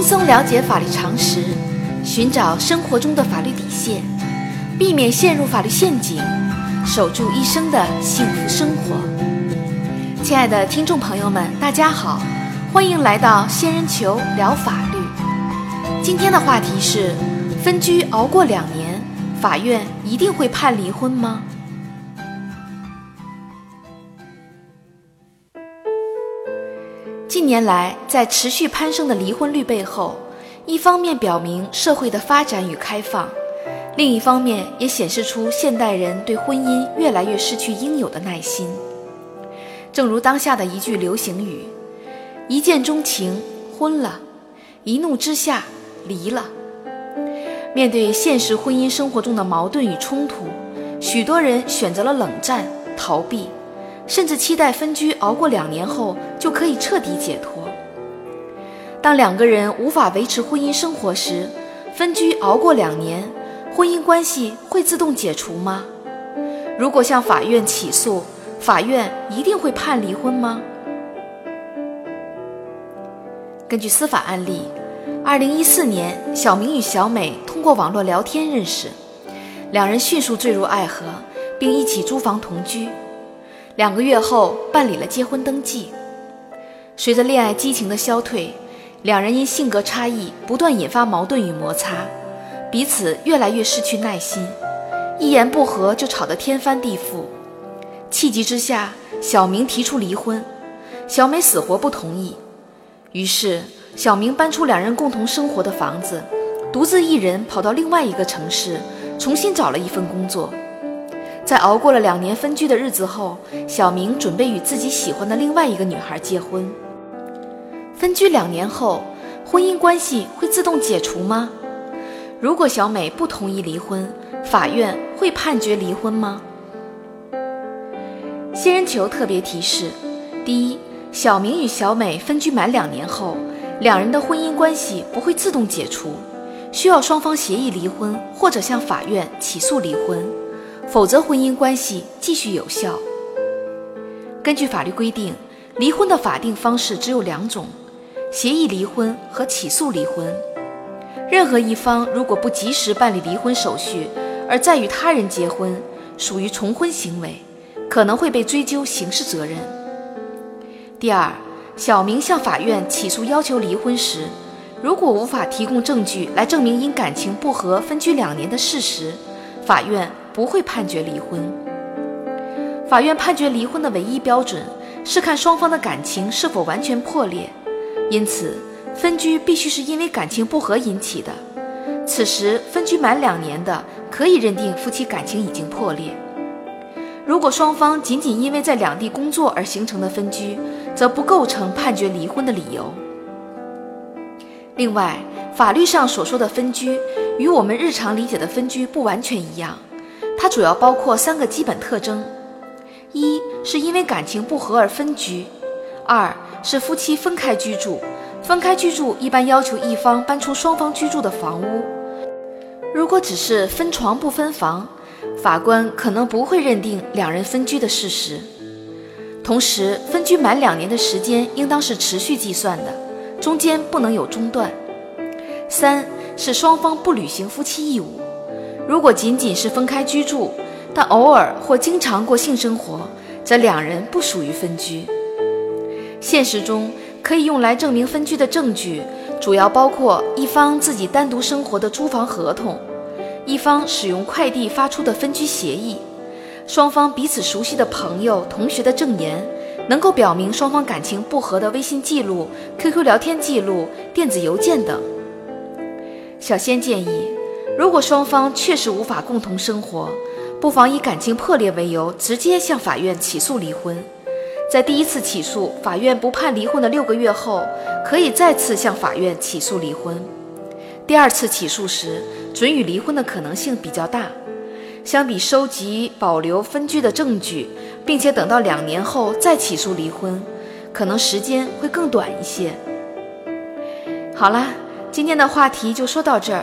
轻松了解法律常识，寻找生活中的法律底线，避免陷入法律陷阱，守住一生的幸福生活。亲爱的听众朋友们，大家好，欢迎来到仙人球聊法律。今天的话题是：分居熬过两年，法院一定会判离婚吗？近年来，在持续攀升的离婚率背后，一方面表明社会的发展与开放，另一方面也显示出现代人对婚姻越来越失去应有的耐心。正如当下的一句流行语：“一见钟情婚了，一怒之下离了。”面对现实婚姻生活中的矛盾与冲突，许多人选择了冷战逃避。甚至期待分居熬过两年后就可以彻底解脱。当两个人无法维持婚姻生活时，分居熬过两年，婚姻关系会自动解除吗？如果向法院起诉，法院一定会判离婚吗？根据司法案例，二零一四年，小明与小美通过网络聊天认识，两人迅速坠入爱河，并一起租房同居。两个月后办理了结婚登记。随着恋爱激情的消退，两人因性格差异不断引发矛盾与摩擦，彼此越来越失去耐心，一言不合就吵得天翻地覆。气急之下，小明提出离婚，小美死活不同意。于是，小明搬出两人共同生活的房子，独自一人跑到另外一个城市，重新找了一份工作。在熬过了两年分居的日子后，小明准备与自己喜欢的另外一个女孩结婚。分居两年后，婚姻关系会自动解除吗？如果小美不同意离婚，法院会判决离婚吗？仙人球特别提示：第一，小明与小美分居满两年后，两人的婚姻关系不会自动解除，需要双方协议离婚或者向法院起诉离婚。否则，婚姻关系继续有效。根据法律规定，离婚的法定方式只有两种：协议离婚和起诉离婚。任何一方如果不及时办理离婚手续，而再与他人结婚，属于重婚行为，可能会被追究刑事责任。第二，小明向法院起诉要求离婚时，如果无法提供证据来证明因感情不和分居两年的事实，法院。不会判决离婚。法院判决离婚的唯一标准是看双方的感情是否完全破裂，因此分居必须是因为感情不和引起的。此时分居满两年的，可以认定夫妻感情已经破裂。如果双方仅仅因为在两地工作而形成的分居，则不构成判决离婚的理由。另外，法律上所说的分居与我们日常理解的分居不完全一样。它主要包括三个基本特征：一是因为感情不和而分居；二是夫妻分开居住，分开居住一般要求一方搬出双方居住的房屋。如果只是分床不分房，法官可能不会认定两人分居的事实。同时，分居满两年的时间应当是持续计算的，中间不能有中断。三是双方不履行夫妻义务。如果仅仅是分开居住，但偶尔或经常过性生活，则两人不属于分居。现实中可以用来证明分居的证据，主要包括一方自己单独生活的租房合同，一方使用快递发出的分居协议，双方彼此熟悉的朋友、同学的证言，能够表明双方感情不和的微信记录、QQ 聊天记录、电子邮件等。小仙建议。如果双方确实无法共同生活，不妨以感情破裂为由，直接向法院起诉离婚。在第一次起诉法院不判离婚的六个月后，可以再次向法院起诉离婚。第二次起诉时，准予离婚的可能性比较大。相比收集保留分居的证据，并且等到两年后再起诉离婚，可能时间会更短一些。好啦，今天的话题就说到这儿。